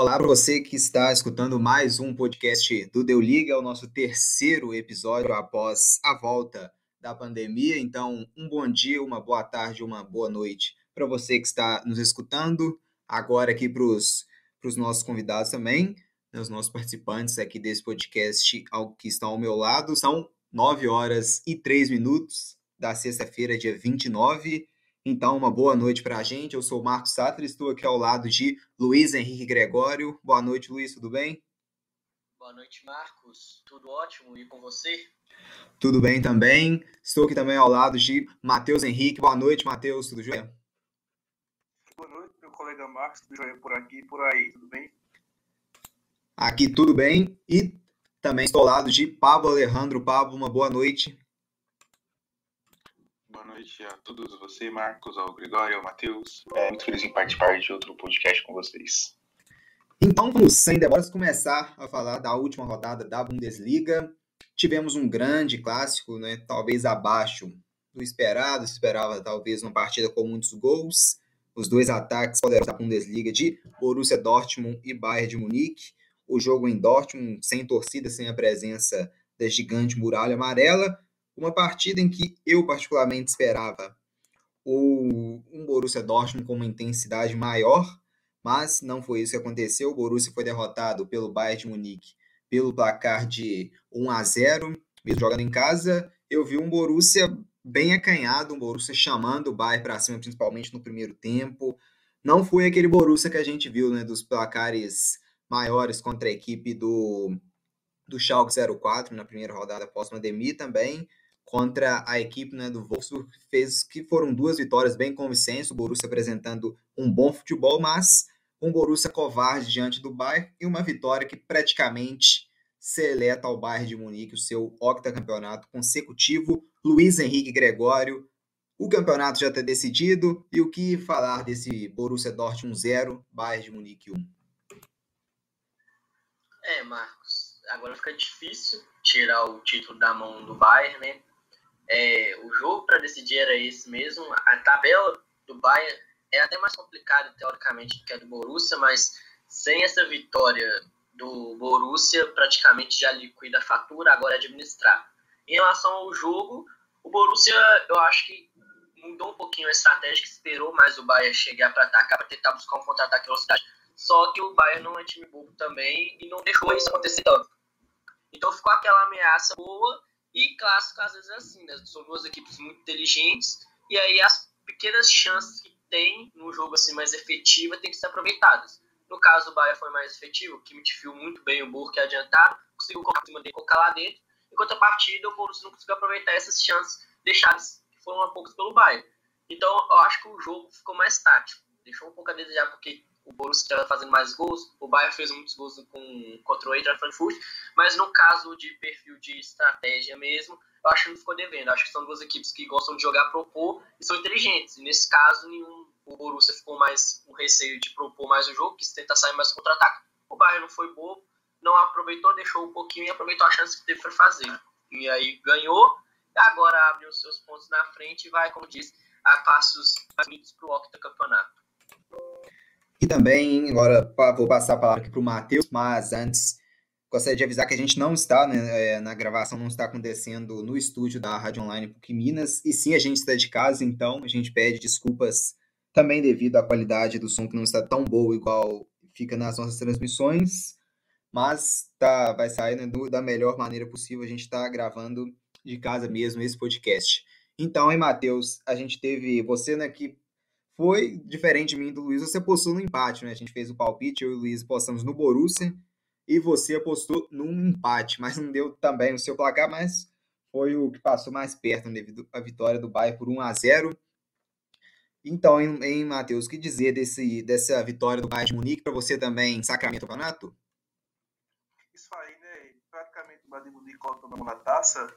Olá para você que está escutando mais um podcast do Deu Liga, é o nosso terceiro episódio após a volta da pandemia. Então, um bom dia, uma boa tarde, uma boa noite para você que está nos escutando. Agora aqui para os nossos convidados também, né, os nossos participantes aqui desse podcast que estão ao meu lado. São 9 horas e 3 minutos da sexta-feira, dia 29 então, uma boa noite para a gente. Eu sou o Marcos Sattler, estou aqui ao lado de Luiz Henrique Gregório. Boa noite, Luiz, tudo bem? Boa noite, Marcos. Tudo ótimo e com você? Tudo bem também. Estou aqui também ao lado de Matheus Henrique. Boa noite, Matheus, tudo jóia? Boa noite, meu colega Marcos, tudo jóia por aqui e por aí, tudo bem? Aqui tudo bem e também estou ao lado de Pablo Alejandro. Pablo, uma boa noite noite a todos, você, Marcos, ao Gregório, ao Matheus. É muito feliz em participar de outro podcast com vocês. Então, vamos, sem demoras, começar a falar da última rodada da Bundesliga. Tivemos um grande clássico, né? talvez abaixo do esperado, esperava talvez uma partida com muitos gols. Os dois ataques poderosos da Bundesliga de Borussia Dortmund e Bayern de Munique. O jogo em Dortmund, sem torcida, sem a presença da gigante muralha amarela uma partida em que eu particularmente esperava o, um Borussia Dortmund com uma intensidade maior, mas não foi isso que aconteceu. O Borussia foi derrotado pelo Bayern de Munique pelo placar de 1 a 0, mesmo jogando em casa. Eu vi um Borussia bem acanhado, um Borussia chamando o Bayern para cima, principalmente no primeiro tempo. Não foi aquele Borussia que a gente viu, né, dos placares maiores contra a equipe do do Schalke 04 na primeira rodada pós-pandemia também contra a equipe né, do Wolfsburg, fez que foram duas vitórias bem convincentes, o Borussia apresentando um bom futebol, mas um Borussia covarde diante do Bayern e uma vitória que praticamente seleta ao Bayern de Munique o seu octacampeonato consecutivo. Luiz Henrique Gregório, o campeonato já está decidido e o que falar desse Borussia Dortmund 0, Bayern de Munique 1? É, Marcos, agora fica difícil tirar o título da mão do Bayern, né? É, o jogo para decidir era esse mesmo. A tabela do Bayern é até mais complicada, teoricamente, do que a do Borussia, mas sem essa vitória do Borussia, praticamente já liquida a fatura, agora é administrar. Em relação ao jogo, o Borussia, eu acho que mudou um pouquinho a estratégia, que esperou mais o Bayern chegar para atacar, para tentar buscar um contra-ataque velocidade. Só que o Bayern não é time bobo também e não deixou isso acontecer tanto. Então ficou aquela ameaça boa e clássico, às vezes, é assim, né? São duas equipes muito inteligentes, e aí as pequenas chances que tem no jogo assim mais efetiva têm que ser aproveitadas. No caso, o Bayern foi mais efetivo, o Kimmich viu muito bem o Burke adiantado, conseguiu colocar, colocar lá dentro, enquanto a partida o Borussia não conseguiu aproveitar essas chances deixadas, que foram a poucos pelo Bayern. Então, eu acho que o jogo ficou mais tático, deixou um pouco a desejar, porque o Borussia fazendo mais gols, o Bayern fez muitos gols com, contra o Eintracht Frankfurt, mas no caso de perfil de estratégia mesmo, eu acho que não ficou devendo. Eu acho que são duas equipes que gostam de jogar, propor e são inteligentes. E nesse caso, nenhum, o Borussia ficou mais com receio de propor mais o jogo, quis tentar sair mais contra-ataque. O Bayern não foi bobo, não aproveitou, deixou um pouquinho e aproveitou a chance que teve para fazer. E aí ganhou, agora abre os seus pontos na frente e vai, como disse, a passos para o octacampeonato. E também, agora vou passar a palavra aqui para o Matheus, mas antes gostaria de avisar que a gente não está, né, é, na gravação não está acontecendo no estúdio da Rádio Online PUC Minas, e sim a gente está de casa, então a gente pede desculpas também devido à qualidade do som que não está tão boa igual fica nas nossas transmissões, mas tá, vai sair né, do, da melhor maneira possível, a gente está gravando de casa mesmo esse podcast. Então, hein, Matheus, a gente teve você né, que foi diferente de mim do Luiz, você apostou no empate, né? A gente fez o palpite, eu e o Luiz apostamos no Borussia e você apostou num empate, mas não deu também o seu placar, mas foi o que passou mais perto né, devido à vitória do Bayern por 1 a 0. Então, em, em Matheus, o que dizer desse, dessa vitória do Bayern de Munique para você também, Sacramento Campeonato? Isso aí, né? Praticamente o Bayern de Munique coloca na taça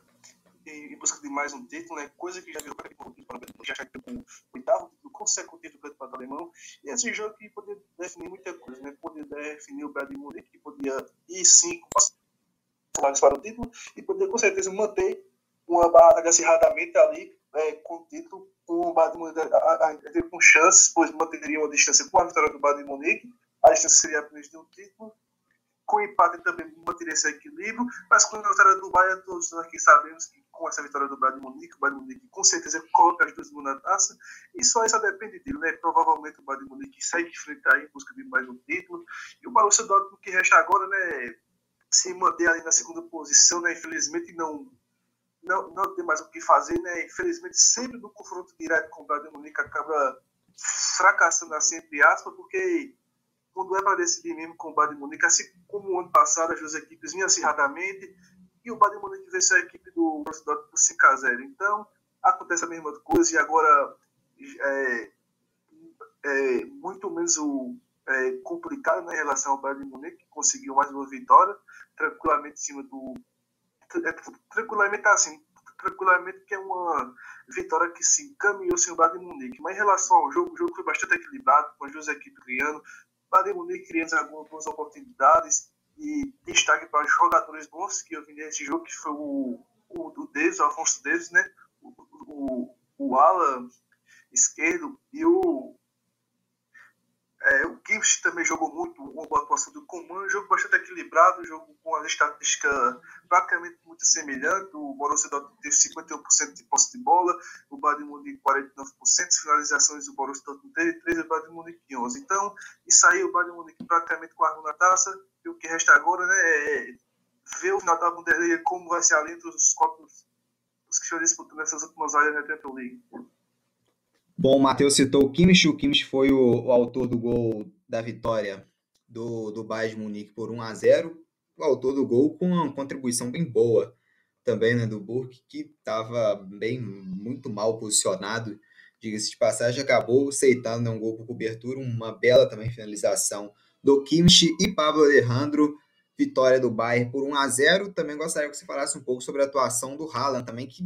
em, busca de mais um título, né? Coisa que já virou para o já chegou o oitavo título consecutivo do campeonato alemão. E esse jogo que poderia definir muita coisa, né? Poderia definir o Bayern de Munique, que podia ir sim para o título e poderia com certeza manter uma batalha acirradamente ali é, com o título, com o Bayern Munique com chances, pois manteria uma distância com a vitória do Bayern de Munique a chance seria apenas de um título. Com empate também manteria esse equilíbrio, mas com a vitória do Bayern, todos aqui sabemos que com essa vitória do Bayern de Munique, o Bayern de Munique com certeza coloca as duas mãos na taça, e só isso depende dele, né? Provavelmente o Bayern de Munique segue em frente aí em busca de mais um título, e o Borussia Dortmund que resta agora, né, se manter ali na segunda posição, né, infelizmente não não, não tem mais o que fazer, né? Infelizmente, sempre no confronto direto com o Bayern de Munique acaba fracassando assim, entre aspas, porque quando é para decidir mesmo com o Bayern de Munique, assim como o ano passado, as duas equipes vinham acirradamente, e o Bayern Munique venceu a equipe do Borussia por 5 a 0 Então, acontece a mesma coisa, e agora é, é muito menos o, é, complicado né, em relação ao Bayern Munique, que conseguiu mais uma vitória, tranquilamente em cima do... É, tranquilamente assim, tranquilamente que é uma vitória que se encaminhou sem o Bayern Munique. Mas em relação ao jogo, o jogo foi bastante equilibrado, com as duas equipes criando, Bayern Munique criando algumas oportunidades e destaque para os jogadores bons que eu vi nesse jogo, que foi o, o, o Deus, o Afonso né? O, o, o Alan esquerdo e o é, o Gibbs também jogou muito, uma boa atuação do Coman, jogo bastante equilibrado, jogo com a estatística praticamente muito semelhante. O Borussia Dortmund teve 51% de posse de bola, o Bayern Munique 49%, finalizações o Borussia Dortmund teve 3 e o Bayern Munique 11. Então, isso aí o Bayern praticamente com a na taça, e o que resta agora né, é ver o final da Bundesliga como vai ser além dos quatro os que estão disputando essas últimas áreas da Champions League. Bom, o Matheus citou o Kimmich, o Kimmich foi o, o, autor do gol da vitória do, do Bayern de Munique por 1 a 0 o autor do gol com uma contribuição bem boa também né, do Burke, que estava bem muito mal posicionado, diga-se de passagem, acabou aceitando né, um gol por cobertura, uma bela também finalização do Kimmich e Pablo Alejandro, vitória do Bayern por 1 a 0 Também gostaria que você falasse um pouco sobre a atuação do Haaland também, que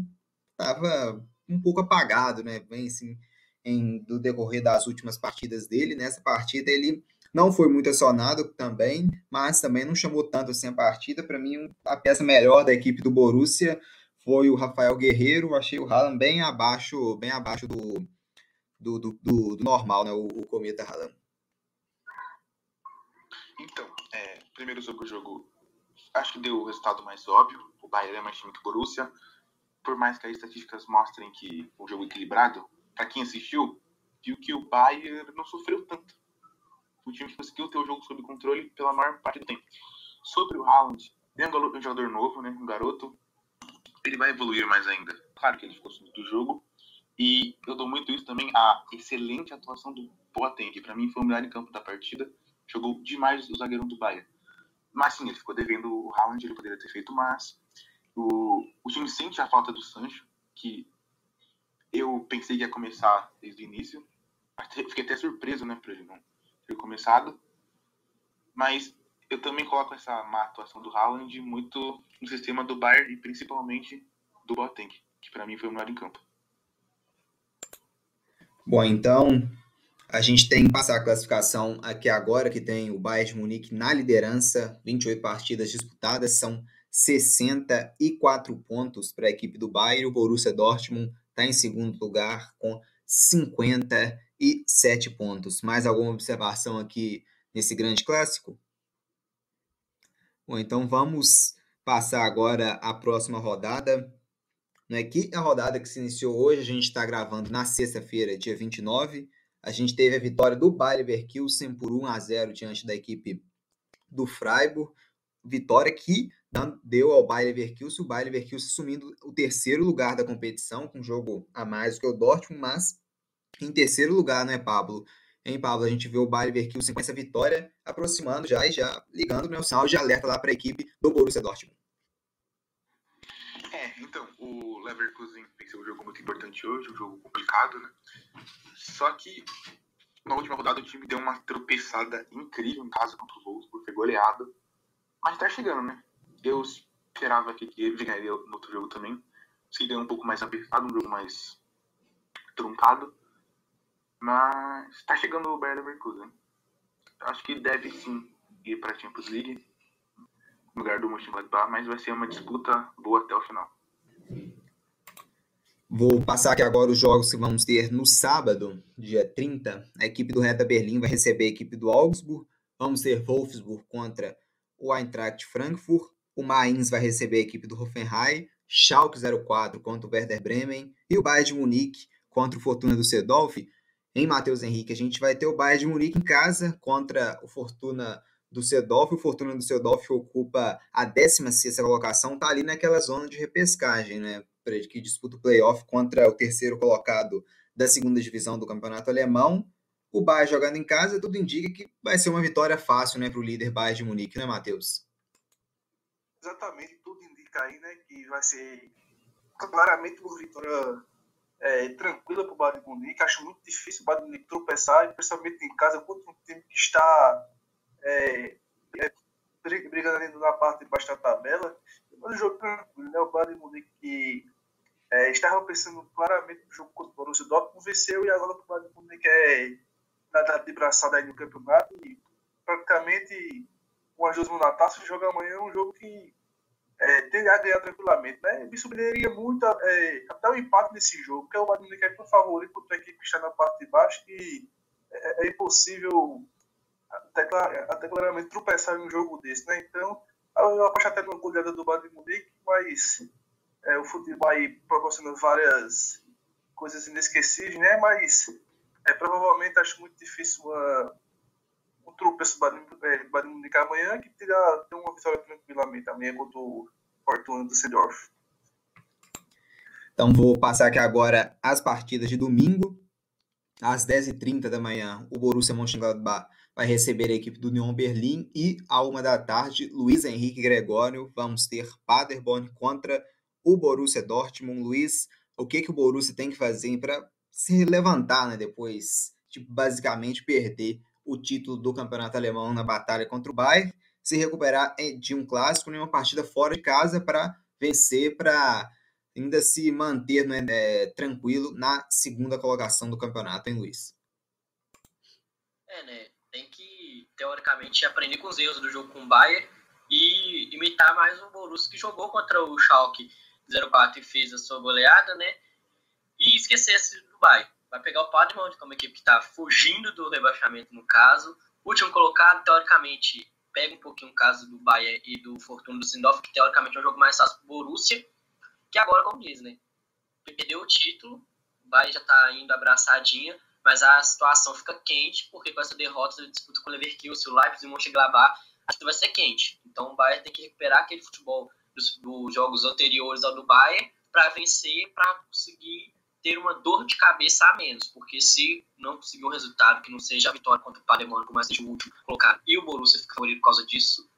estava um pouco apagado, né, bem assim, em, do decorrer das últimas partidas dele. Nessa partida ele não foi muito acionado também, mas também não chamou tanto assim a partida. Para mim, a peça melhor da equipe do Borussia foi o Rafael Guerreiro. Achei o Haaland bem abaixo, bem abaixo do, do, do, do, do normal, né? O, o Cometa Haaland. Então, é, primeiro sobre o jogo, acho que deu o resultado mais óbvio. O Bayern é mais time que o Borussia. Por mais que as estatísticas mostrem que o jogo é equilibrado, para quem assistiu, viu que o Bayern não sofreu tanto. O time conseguiu ter o jogo sob controle pela maior parte do tempo. Sobre o Haaland, é um jogador novo, né, um garoto, ele vai evoluir mais ainda. Claro que ele ficou subindo do jogo. E eu dou muito isso também à excelente atuação do Boateng, para mim foi o melhor em campo da partida. Jogou demais o zagueirão do Bayern. Mas sim, ele ficou devendo o Haaland, ele poderia ter feito mais. O, o time sente a falta do Sancho, que eu pensei que ia começar desde o início. Fiquei até surpreso, né, por ele não ter começado. Mas eu também coloco essa má atuação do Haaland muito no sistema do Bayern e principalmente do Boateng, que para mim foi o melhor em campo. Bom, então a gente tem que passar a classificação aqui agora, que tem o Bayern de Munique na liderança, 28 partidas disputadas, são 64 pontos para a equipe do Bayern, o Borussia Dortmund está em segundo lugar com 57 pontos. Mais alguma observação aqui nesse grande clássico? Bom, então vamos passar agora a próxima rodada. Né, que a rodada que se iniciou hoje, a gente está gravando na sexta-feira, dia 29. A gente teve a vitória do Bayer Leverkusen por 1 a 0 diante da equipe do Freiburg. Vitória que deu ao Bayer Leverkusen, o Bayer Leverkusen assumindo o terceiro lugar da competição, com um jogo a mais do que o Dortmund, mas em terceiro lugar, né, Pablo? Em Pablo, a gente vê o Bayer Leverkusen com essa vitória aproximando já e já ligando né, o sinal de alerta lá para a equipe do Borussia Dortmund. É, então, o Leverkusen venceu um jogo muito importante hoje, um jogo complicado, né? Só que na última rodada o time deu uma tropeçada incrível em casa contra o Wolfsburg, foi goleado. Mas tá chegando, né? Eu esperava que ele ganharia no outro jogo também. Seria um pouco mais apertado, um jogo mais truncado. Mas tá chegando o Bayer Leverkusen. Acho que deve sim ir para a Champions League no lugar do Mönchengladbach, mas vai ser uma disputa boa até o final. Vou passar aqui agora os jogos que vamos ter no sábado, dia 30. A equipe do Hertha Berlim vai receber a equipe do Augsburg. vamos ter Wolfsburg contra o Eintracht Frankfurt, o Mainz vai receber a equipe do Hoffenheim, Schalke 04 contra o Werder Bremen e o Bayern de Munique contra o Fortuna do Sedolf. Em Matheus Henrique, a gente vai ter o Bayern de Munique em casa contra o Fortuna do Sedolf. O Fortuna do Sedolf ocupa a 16ª colocação, está ali naquela zona de repescagem, né? Que disputa o playoff contra o terceiro colocado da segunda divisão do campeonato alemão. O Bayern jogando em casa, tudo indica que vai ser uma vitória fácil né, para o líder Bayern de Munique, né, Matheus? Exatamente, tudo indica aí né, que vai ser claramente uma vitória é, tranquila para o Bayern de Munique. Acho muito difícil o Bayern de Munique tropeçar, principalmente em casa, contra um time que está é, é, brigando ali na parte de baixo da tabela. Mas o jogo tranquilo, né? O Bayern de Munique que é, estava pensando claramente no jogo contra o Borussia Dortmund, venceu e agora o Bayern de Munique é de braçada aí no campeonato e praticamente com as duas mãos na taça, joga amanhã um jogo que é, tende a ganhar tranquilamente. Né? Me surpreenderia muito é, até o empate nesse jogo, porque o Bayern é tão favorito contra a equipe que está na parte de baixo que é, é impossível até, até claramente tropeçar em um jogo desse. Né? Então, eu aposto até numa goleada do Bayern Munique, mas é, o futebol aí proporciona várias coisas inesquecíveis, né? mas é, provavelmente acho muito difícil uma tropeço Bayern Munique amanhã, que terá ter uma vitória tranquilamente amanhã contra o Fortuna do Seedorf. Então vou passar aqui agora as partidas de domingo. Às 10h30 da manhã, o Borussia Mönchengladbach vai receber a equipe do Union Berlim e à uma da tarde, Luiz Henrique Gregório, vamos ter Paderborn contra o Borussia Dortmund. Luiz, o que, que o Borussia tem que fazer para se levantar né, depois de basicamente perder o título do campeonato alemão na batalha contra o Bayern, se recuperar de um clássico em uma partida fora de casa para vencer, para ainda se manter né, é, tranquilo na segunda colocação do campeonato, hein, Luiz? É, né? Tem que, teoricamente, aprender com os erros do jogo com o Bayern e imitar mais o Borussia que jogou contra o Schalke 04 e fez a sua goleada, né? E esquecesse do Bayern vai pegar o Padmont, é uma equipe que está fugindo do rebaixamento no caso. Último colocado, teoricamente, pega um pouquinho o caso do Bayern e do Fortuna do Sindorf, que teoricamente é um jogo mais fácil para o Borussia, que agora, como diz, né? Perdeu o título, o Bayern já está indo abraçadinha, mas a situação fica quente, porque com essa derrota de disputa com o Leverkusen, o Leipzig e o Mönchengladbach, acho que vai ser quente. Então o Bayern tem que recuperar aquele futebol dos, dos jogos anteriores ao do Bayern para vencer, para conseguir ter uma dor de cabeça a menos, porque se não conseguir um resultado que não seja a vitória contra o Paderborn, como seja o último colocado, e o Borussia ficar favorito por causa disso,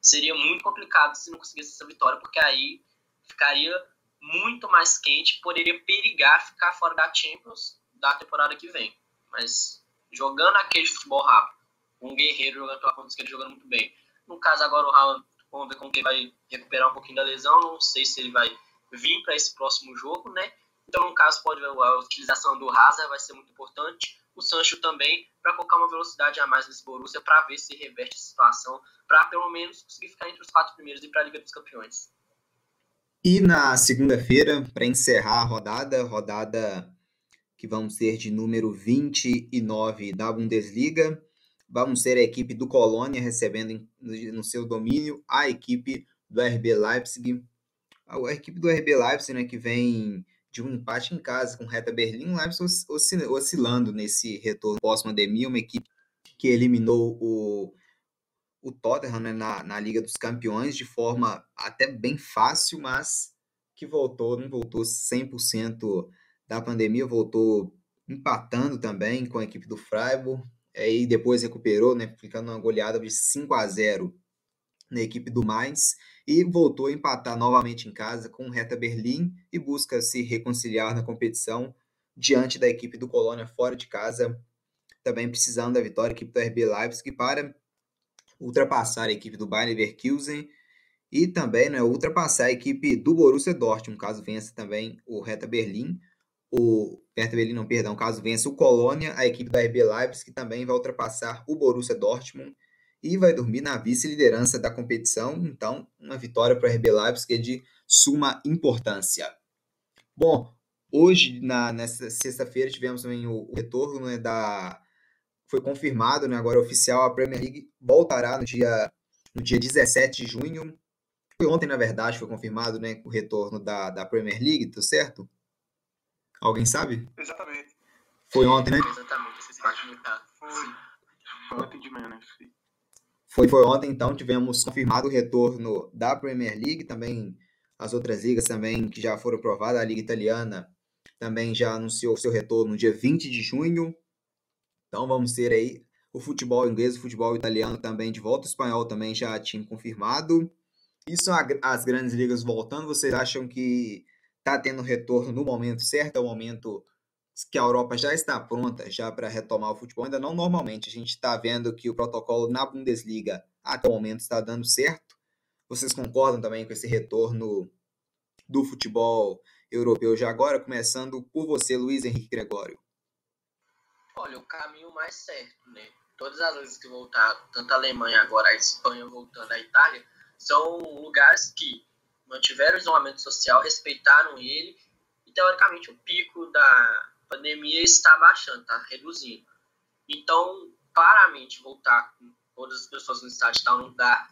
seria muito complicado se não conseguisse essa vitória, porque aí ficaria muito mais quente, poderia perigar ficar fora da Champions da temporada que vem. Mas jogando aquele futebol rápido, um guerreiro jogando pela ponta esquerda jogando muito bem. No caso agora o Haaland, vamos ver como que ele vai recuperar um pouquinho da lesão, não sei se ele vai vir para esse próximo jogo, né? Então, no caso, pode a utilização do Hazard vai ser muito importante. O Sancho também, para colocar uma velocidade a mais nesse Borussia, para ver se reverte a situação, para pelo menos conseguir ficar entre os quatro primeiros e para a Liga dos Campeões. E na segunda-feira, para encerrar a rodada, rodada que vamos ter de número 29 da Bundesliga, vamos ter a equipe do Colônia recebendo no seu domínio a equipe do RB Leipzig. A equipe do RB Leipzig, né, que vem de um empate em casa com Reta Berlim, Leipzig oscilando nesse retorno pós-pandemia, uma equipe que eliminou o, o Tottenham né, na, na Liga dos Campeões de forma até bem fácil, mas que voltou, não voltou 100% da pandemia, voltou empatando também com a equipe do Freiburg, e depois recuperou, né, ficando uma goleada de 5 a 0 na equipe do Mainz e voltou a empatar novamente em casa com o Reta Berlim e busca se reconciliar na competição diante da equipe do Colônia fora de casa, também precisando da vitória, a equipe do RB Leipzig para ultrapassar a equipe do Bayern Leverkusen e também né, ultrapassar a equipe do Borussia Dortmund, caso vença também o Reta Berlim, o Hertha não, perdão, caso vença o Colônia, a equipe da RB Leipzig que também vai ultrapassar o Borussia Dortmund e vai dormir na vice-liderança da competição. Então, uma vitória para o RB Leipzig é de suma importância. Bom, hoje, na, nessa sexta-feira, tivemos também o, o retorno né, da foi confirmado, né, agora oficial, a Premier League voltará no dia, no dia 17 de junho. Foi ontem, na verdade, foi confirmado né, o retorno da, da Premier League, tá certo? Alguém sabe? Exatamente. Foi ontem, né? Exatamente, esse Foi. Ontem de manhã, né? Foi, foi ontem, então, tivemos confirmado o retorno da Premier League, também as outras ligas também que já foram provadas, a Liga Italiana também já anunciou seu retorno no dia 20 de junho. Então vamos ter aí o futebol inglês, o futebol italiano também de volta, o espanhol também já tinha confirmado. Isso as grandes ligas voltando, vocês acham que está tendo retorno no momento certo? É o momento que a Europa já está pronta já para retomar o futebol, ainda não normalmente. A gente está vendo que o protocolo na Bundesliga até o momento está dando certo. Vocês concordam também com esse retorno do futebol europeu já agora, começando por você, Luiz Henrique Gregório? Olha, o caminho mais certo, né? Todas as vezes que voltaram, tanto a Alemanha agora, a Espanha voltando, a Itália, são lugares que mantiveram o isolamento social, respeitaram ele e, teoricamente, o pico da pandemia está baixando, está reduzindo. Então, claramente, voltar com todas as pessoas no estádio tal não dá,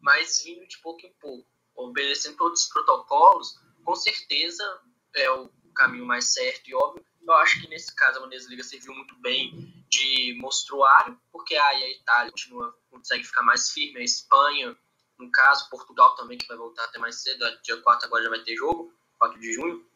mas vindo de pouco em pouco, obedecendo todos os protocolos, com certeza é o caminho mais certo e óbvio eu acho que nesse caso a Bundesliga serviu muito bem de mostruário, porque aí a Itália continua, consegue ficar mais firme, a Espanha, no caso, Portugal também, que vai voltar até mais cedo, dia 4 agora já vai ter jogo, 4 de junho.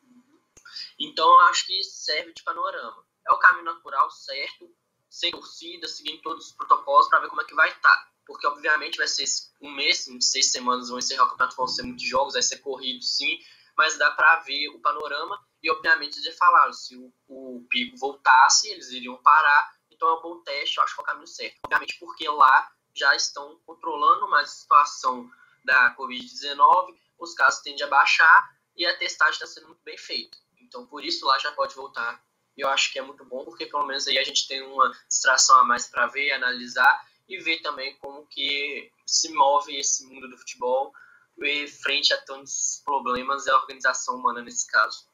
Então acho que serve de panorama. É o caminho natural, certo, sem torcida, seguindo todos os protocolos para ver como é que vai estar. Tá. Porque obviamente vai ser um mês, seis semanas vão encerrar o campeonato, vão ser muitos jogos, vai ser corrido sim, mas dá para ver o panorama e, obviamente, eles falaram, se o, o pico voltasse, eles iriam parar. Então, é um bom teste, eu acho que é o caminho certo. Obviamente, porque lá já estão controlando mais a situação da Covid-19, os casos tendem a baixar e a testagem está sendo muito bem feita. Então, por isso, lá já pode voltar. E eu acho que é muito bom, porque pelo menos aí a gente tem uma distração a mais para ver, analisar e ver também como que se move esse mundo do futebol frente a tantos problemas e a organização humana nesse caso.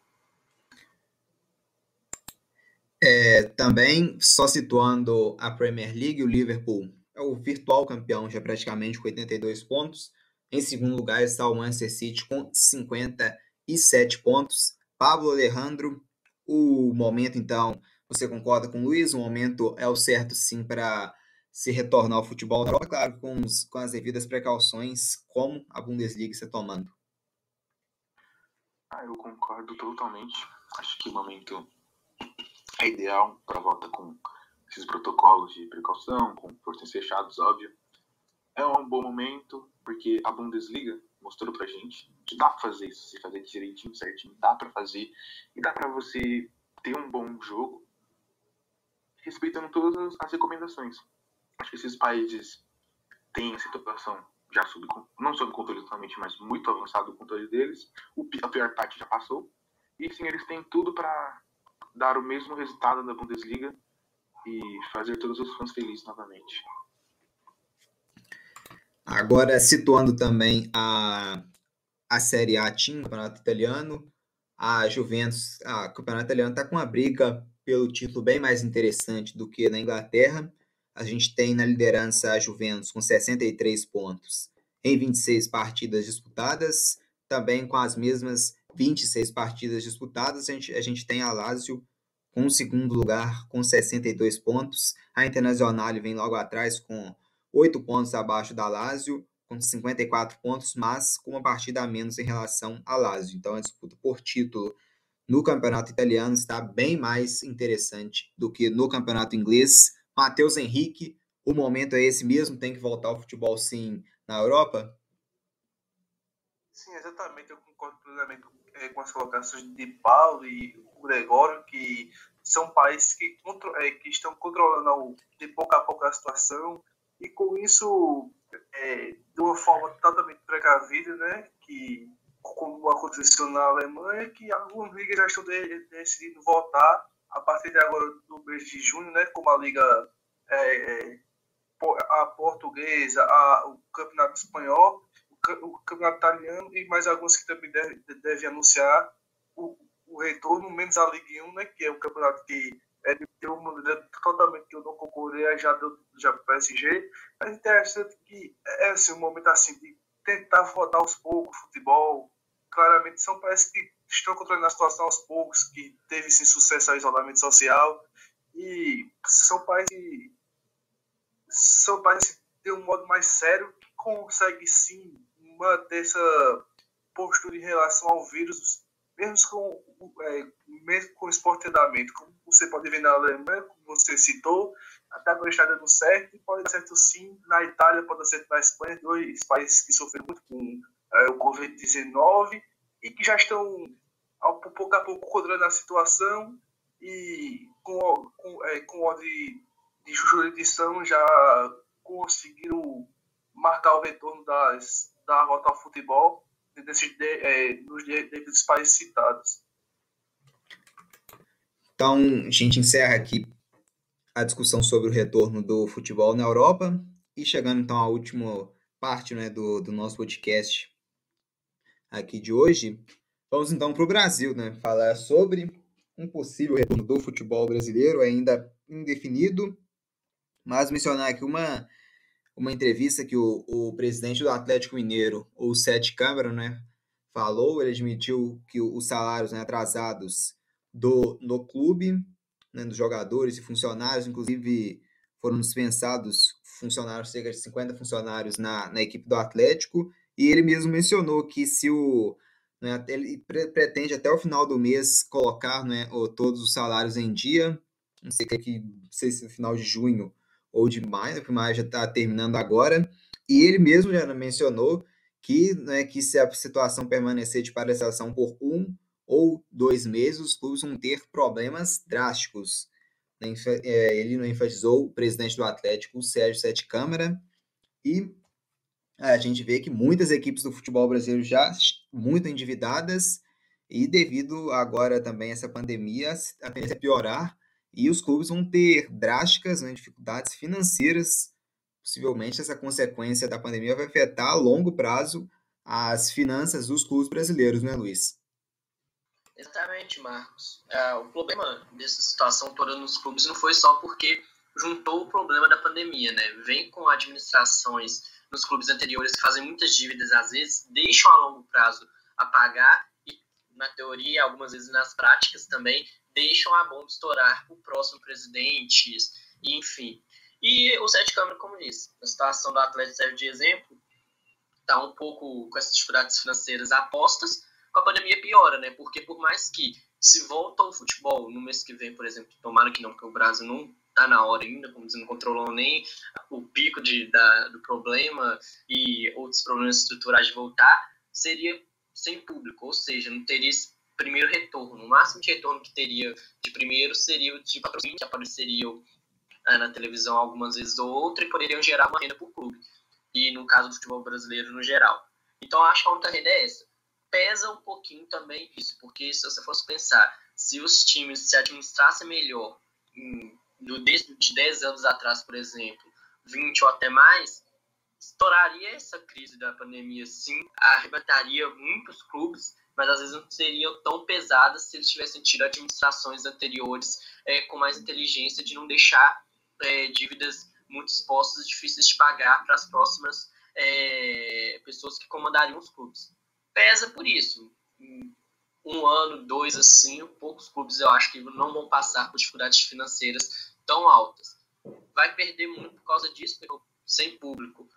É, também, só situando a Premier League, o Liverpool é o virtual campeão, já praticamente com 82 pontos. Em segundo lugar está o Manchester City com 57 pontos. Pablo Alejandro, o momento então, você concorda com o Luiz? O momento é o certo sim para se retornar ao futebol claro, com, os, com as devidas precauções, como a Bundesliga está tomando. Ah, eu concordo totalmente. Acho que o momento é ideal para a volta com esses protocolos de precaução, com portões fechados, óbvio. É um bom momento, porque a Bundesliga mostrou pra gente que dá pra fazer isso, se fazer direitinho, certinho, dá pra fazer. E dá pra você ter um bom jogo, respeitando todas as recomendações. Acho que esses países têm essa situação já sob, não sob controle totalmente, mas muito avançado o controle deles. O, a pior parte já passou. E sim, eles têm tudo para dar o mesmo resultado da Bundesliga e fazer todos os fãs felizes novamente. Agora, situando também a, a Série A Team, Campeonato Italiano, a Juventus, a Campeonato Italiano está com uma briga pelo título bem mais interessante do que na Inglaterra. A gente tem na liderança a Juventus com 63 pontos em 26 partidas disputadas, também com as mesmas 26 partidas disputadas, a gente, a gente tem a Lazio com o segundo lugar com 62 pontos. A Internazionale vem logo atrás com 8 pontos abaixo da Lazio, com 54 pontos, mas com uma partida a menos em relação à Lazio. Então a disputa por título no campeonato italiano está bem mais interessante do que no campeonato inglês. Matheus Henrique, o momento é esse mesmo, tem que voltar ao futebol sim na Europa? Sim, exatamente, eu concordo plenamente é, com as colocações de Paulo e Gregório, que são países que, é, que estão controlando de pouco a pouco a situação e com isso, é, de uma forma totalmente precavida, né, que como aconteceu na Alemanha, que algumas ligas já estão de, decidindo voltar a partir de agora do mês de junho, né, como a liga é, é a portuguesa, a, o campeonato espanhol o campeonato italiano e mais alguns que também devem deve anunciar o, o, retorno, menos a Ligue 1, né, que é um campeonato que é de uma maneira totalmente que eu não concordei, já deu já pro PSG. Mas é interessante que é assim, um momento assim de tentar voltar aos poucos futebol. Claramente são parece que estão controlando a situação aos poucos, que teve sim sucesso ao isolamento social. E são países são países de um modo mais sério que consegue sim manter essa postura em relação ao vírus, mesmo com, é, mesmo com como você pode ver na Alemanha, como você citou, até agora está dando certo, e pode dar certo sim na Itália, pode dar certo na Espanha, dois países que sofreram muito com é, o Covid-19 e que já estão, ao, pouco a pouco, controlando a situação e com, com, é, com ordem de jurisdição já conseguiram marcar o retorno das, da volta ao futebol desses, é, nos devidos países citados. Então, a gente encerra aqui a discussão sobre o retorno do futebol na Europa e chegando então à última parte né, do, do nosso podcast aqui de hoje, vamos então para o Brasil, né, falar sobre um possível retorno do futebol brasileiro ainda indefinido, mas mencionar aqui uma, uma entrevista que o, o presidente do Atlético Mineiro, o Sete Câmara, né, falou, ele admitiu que os salários né, atrasados do, no clube, né, dos jogadores e funcionários, inclusive foram dispensados funcionários, cerca de 50 funcionários na, na equipe do Atlético, e ele mesmo mencionou que se o né, ele pre pretende até o final do mês colocar né, todos os salários em dia, não sei que não sei se no final de junho ou de maio, porque maio já está terminando agora, e ele mesmo já mencionou que, né, que se a situação permanecer de paralisação por um ou dois meses, os clubes vão ter problemas drásticos. Né, é, ele não enfatizou o presidente do Atlético, o Sérgio Sete Câmara, e a gente vê que muitas equipes do futebol brasileiro já muito endividadas, e devido agora também a essa pandemia, a tendência é piorar, e os clubes vão ter drásticas né, dificuldades financeiras. Possivelmente essa consequência da pandemia vai afetar a longo prazo as finanças dos clubes brasileiros, né, Luiz? Exatamente, Marcos. É, o problema dessa situação toda nos clubes não foi só porque juntou o problema da pandemia, né? Vem com administrações nos clubes anteriores que fazem muitas dívidas, às vezes deixam a longo prazo a pagar e, na teoria, algumas vezes nas práticas também, deixam a bomba estourar o próximo presidente, enfim. E o Sete Câmara, como disse, a situação do Atlético serve de exemplo, está um pouco com essas dificuldades financeiras apostas, com a pandemia piora, né? Porque por mais que se volta ao futebol no mês que vem, por exemplo, tomara que não, porque o Brasil não está na hora ainda, como dizendo, não controlou nem o pico de, da, do problema e outros problemas estruturais de voltar, seria sem público, ou seja, não teria esse primeiro retorno. O máximo de retorno que teria de primeiro seria o de patrocínio, que apareceriam ah, na televisão algumas vezes ou outra e poderiam gerar uma renda para o clube. E no caso do futebol brasileiro no geral. Então acho que a única renda é essa pesa um pouquinho também isso, porque se você fosse pensar, se os times se administrassem melhor em, do, desde de 10 anos atrás, por exemplo, 20 ou até mais, estouraria essa crise da pandemia, sim, arrebataria muitos clubes, mas às vezes não seriam tão pesadas se eles tivessem tido administrações anteriores é, com mais inteligência de não deixar é, dívidas muito expostas, difíceis de pagar para as próximas é, pessoas que comandariam os clubes pesa por isso. Um ano, dois, assim, poucos clubes eu acho que não vão passar por dificuldades financeiras tão altas. Vai perder muito por causa disso, sem público.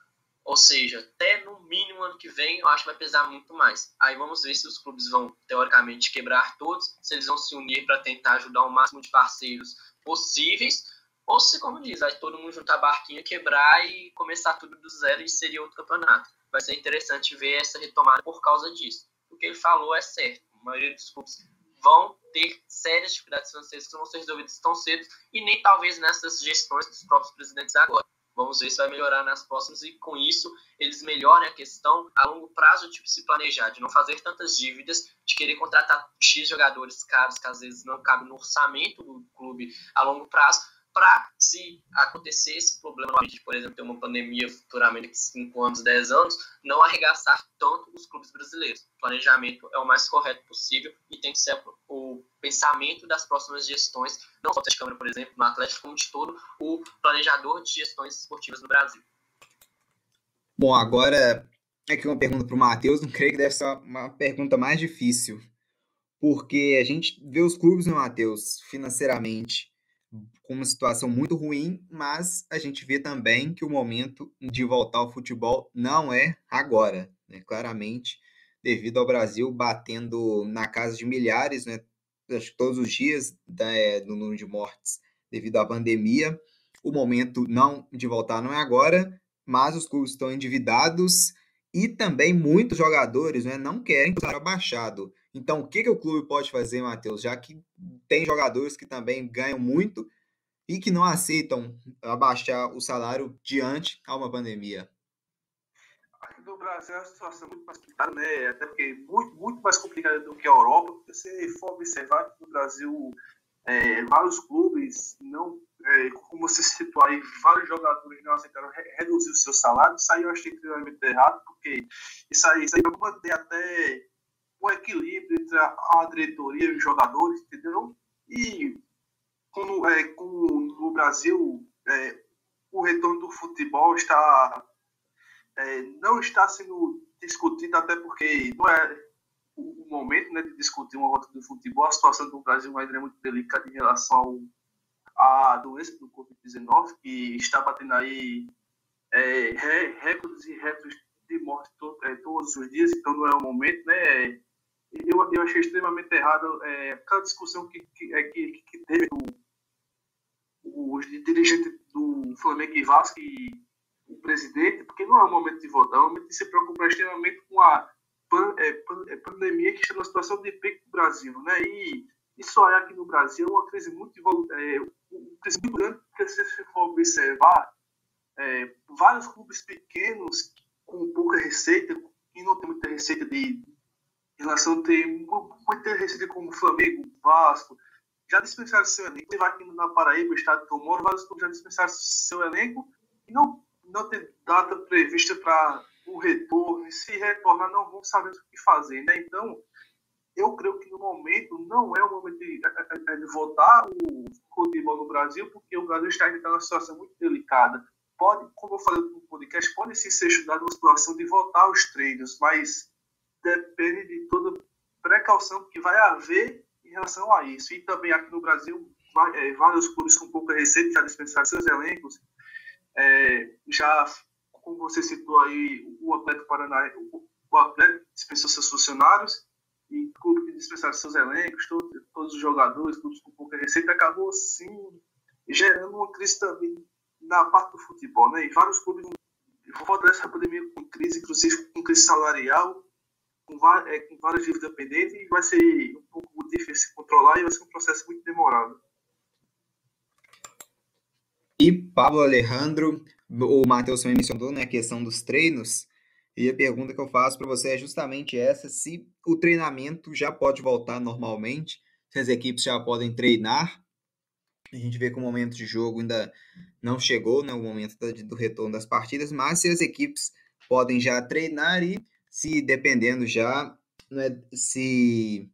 Ou seja, até no mínimo ano que vem, eu acho que vai pesar muito mais. Aí vamos ver se os clubes vão, teoricamente, quebrar todos, se eles vão se unir para tentar ajudar o máximo de parceiros possíveis, ou se, como diz, vai todo mundo juntar a barquinha, quebrar e começar tudo do zero e seria outro campeonato vai ser interessante ver essa retomada por causa disso. O que ele falou é certo. A maioria dos clubes vão ter sérias dificuldades financeiras que vão ser resolvidas tão cedo e nem talvez nessas gestões dos próprios presidentes agora. Vamos ver se vai melhorar nas próximas e com isso eles melhorem a questão a longo prazo de se planejar, de não fazer tantas dívidas, de querer contratar X jogadores caros que às vezes não cabem no orçamento do clube a longo prazo, para se acontecer esse problema, por exemplo, ter uma pandemia futuramente de 5 anos, 10 anos, não arregaçar tanto os clubes brasileiros. O planejamento é o mais correto possível e tem que ser o pensamento das próximas gestões, não só da Câmara, por exemplo, no Atlético, como de todo o planejador de gestões esportivas no Brasil. Bom, agora aqui uma pergunta para o Matheus, não creio que deve ser uma pergunta mais difícil, porque a gente vê os clubes, né, Matheus, financeiramente com uma situação muito ruim, mas a gente vê também que o momento de voltar ao futebol não é agora, né? claramente, devido ao Brasil batendo na casa de milhares, né? acho que todos os dias né, no número de mortes devido à pandemia. O momento não de voltar não é agora, mas os clubes estão endividados e também muitos jogadores né, não querem estar abaixado. Então, o que, que o clube pode fazer, Matheus? Já que tem jogadores que também ganham muito e que não aceitam abaixar o salário diante a uma pandemia. Aqui no Brasil é uma situação muito mais complicada, né? Até porque muito, muito mais complicada do que a Europa. Se for observar que no Brasil é, vários clubes não, é, como você citou aí, vários jogadores não aceitaram reduzir o seu salário. Aí eu achei extremamente errado, porque isso aí, isso aí vai manter até o equilíbrio entre a, diretoria e os jogadores, entendeu? E como, é, como no Brasil é, o retorno do futebol está é, não está sendo discutido até porque não é o momento né, de discutir uma volta do futebol. A situação do Brasil ainda é muito delicada em relação à doença do Covid-19, que está batendo aí é, recordes e recordes de morte é, todos os dias, então não é o momento, né? Eu, eu achei extremamente errado é, aquela discussão que, que, é, que, que teve o, o dirigente do Flamengo e Vasco e o presidente, porque não é o momento de votar, é o momento de se preocupar extremamente com a pan, é, pan, é, pandemia que está numa situação de pico do Brasil, né? E isso aí aqui no Brasil é uma crise muito, é, uma crise muito grande, porque se você for observar, é, vários clubes pequenos com pouca receita, e não tem muita receita de em relação a ter muita receita como Flamengo, Vasco, já dispensaram seu elenco. Levar aqui na Paraíba, o estado que eu moro, vários clubes já dispensaram seu elenco e não, não tem data prevista para o retorno. E se retornar, não vão saber o que fazer. Né? Então, eu creio que no momento não é o momento de, de voltar o futebol no Brasil, porque o Brasil está ainda numa situação muito delicada. Pode, como eu falei no podcast, pode sim ser estudado uma situação de voltar aos treinos, mas depende de toda precaução que vai haver em relação a isso. E também aqui no Brasil, é, vários clubes com pouca receita já dispensaram seus elencos. É, já, como você citou aí, o Atlético Paranaense, o Atlético dispensou seus funcionários e clube que dispensaram seus elencos, todos, todos os jogadores, clubes com pouca receita, acabou sim gerando uma crise também na parte do futebol, né? E vários clubes volta dessa pandemia com crise, inclusive com crise salarial, com, é, com várias dívidas pendentes e vai ser um pouco difícil controlar e vai ser um processo muito demorado. E Pablo Alejandro, o Matheus também mencionou né, a questão dos treinos, e a pergunta que eu faço para você é justamente essa: se o treinamento já pode voltar normalmente, se as equipes já podem treinar. A gente vê que o momento de jogo ainda não chegou, né, o momento do retorno das partidas, mas se as equipes podem já treinar e se dependendo já, né, se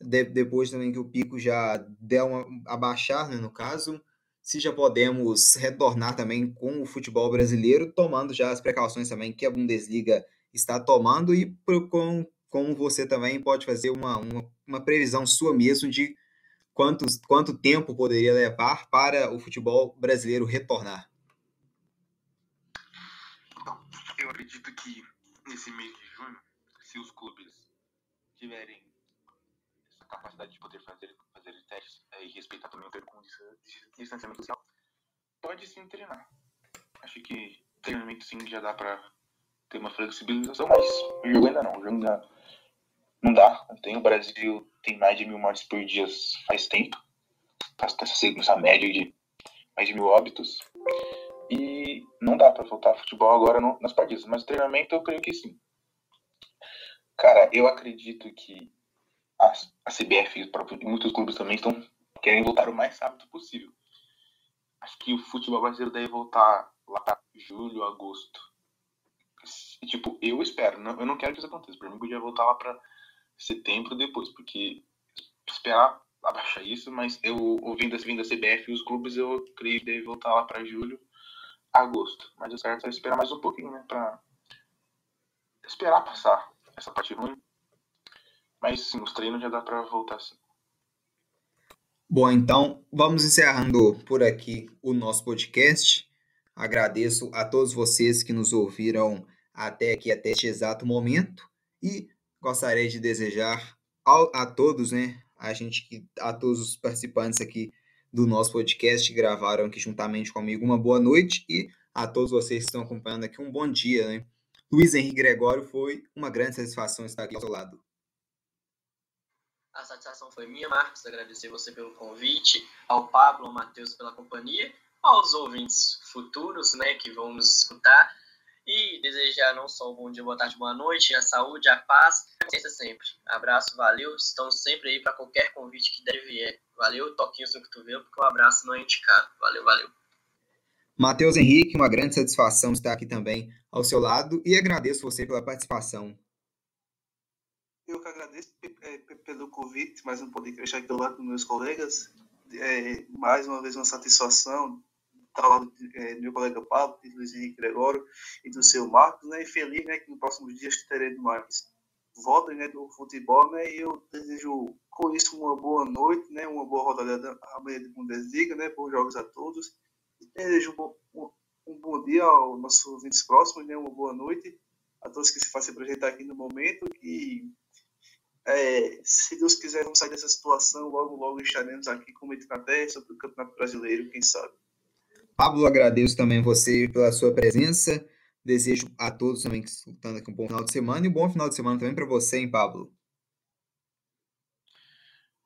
de, depois também que o pico já der uma abaixar, né, no caso, se já podemos retornar também com o futebol brasileiro, tomando já as precauções também que a Bundesliga está tomando e com, como você também pode fazer uma, uma, uma previsão sua mesmo de quantos, quanto tempo poderia levar para o futebol brasileiro retornar. Eu acredito que nesse mês de se os clubes tiverem essa capacidade de poder fazer, fazer testes é, e respeitar também o termo de distanciamento social, pode sim treinar. Acho que treinamento sim já dá para ter uma flexibilização, mas o jogo ainda não. O jogo ainda não dá. Tem, o Brasil tem mais de mil mortes por dia faz tempo. Tá essa média de mais de mil óbitos. E não dá para voltar futebol agora no, nas partidas. Mas treinamento eu creio que sim. Cara, eu acredito que a, a CBF e muitos clubes também estão querem voltar o mais rápido possível. acho que o futebol brasileiro deve voltar lá para julho, agosto. E, tipo, eu espero, não, eu não quero que isso aconteça. Para mim, podia voltar lá para setembro depois, porque esperar abaixar isso, mas eu ouvindo as vindas da CBF e os clubes, eu creio que deve voltar lá para julho, agosto. Mas o certo é esperar mais um pouquinho, né? Para esperar passar essa parte ruim. Mas sim, os treinos já dá para voltar sim. Bom, então vamos encerrando por aqui o nosso podcast. Agradeço a todos vocês que nos ouviram até aqui, até este exato momento. E gostaria de desejar ao, a todos, né, a gente a todos os participantes aqui do nosso podcast gravaram aqui juntamente comigo uma boa noite e a todos vocês que estão acompanhando aqui um bom dia, né? Luiz Henrique Gregório, foi uma grande satisfação estar aqui ao seu lado. A satisfação foi minha, Marcos. Agradecer você pelo convite, ao Pablo, ao Matheus pela companhia, aos ouvintes futuros, né, que vão nos escutar e desejar não só um bom dia, boa tarde, boa noite, a saúde, a paz, a sempre. Abraço, valeu. Estamos sempre aí para qualquer convite que deve vier. Valeu, toquinho no cotovelo, porque o abraço não é indicado. Valeu, valeu. Matheus Henrique, uma grande satisfação estar aqui também ao seu lado e agradeço você pela participação. Eu que agradeço é, pelo convite, mais um podcast aqui do lado dos meus colegas. É, mais uma vez uma satisfação estar lá do é, meu colega Pablo, do Luiz Henrique Gregório e do seu Marcos, né? E feliz, né, que nos próximos dias teremos mais voltas, né, do futebol, né? E eu desejo com isso uma boa noite, né? Uma boa rodada amanhã de Bundesliga, né? Bons jogos a todos. Desejo um bom, um, um bom dia aos nossos ouvintes próximos, né? Uma boa noite a todos que se fazem projetar aqui no momento e é, se Deus quiser, vamos sair dessa situação. Logo, logo estaremos aqui comentando até sobre o Campeonato Brasileiro, quem sabe. Pablo, agradeço também você pela sua presença. Desejo a todos também que estão escutando aqui um bom final de semana e um bom final de semana também para você, hein, Pablo?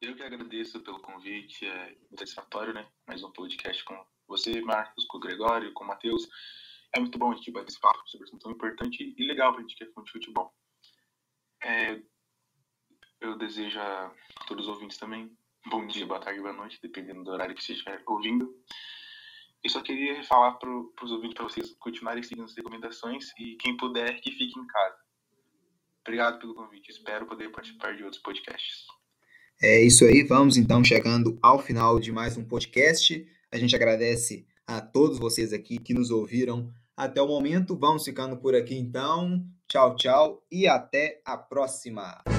Eu que agradeço pelo convite, é muito satisfatório, né? Mais um podcast com você, Marcos, com o Gregório, com o Matheus. É muito bom a gente bater esse papo sobre um tão importante e legal para a gente que é fã de futebol. É, eu desejo a todos os ouvintes também bom dia, boa tarde, boa noite, dependendo do horário que você estiver ouvindo. Eu só queria falar para os ouvintes, para vocês continuarem seguindo as recomendações e quem puder que fique em casa. Obrigado pelo convite. Espero poder participar de outros podcasts. É isso aí. Vamos então chegando ao final de mais um podcast. A gente agradece a todos vocês aqui que nos ouviram até o momento. Vamos ficando por aqui então. Tchau, tchau e até a próxima.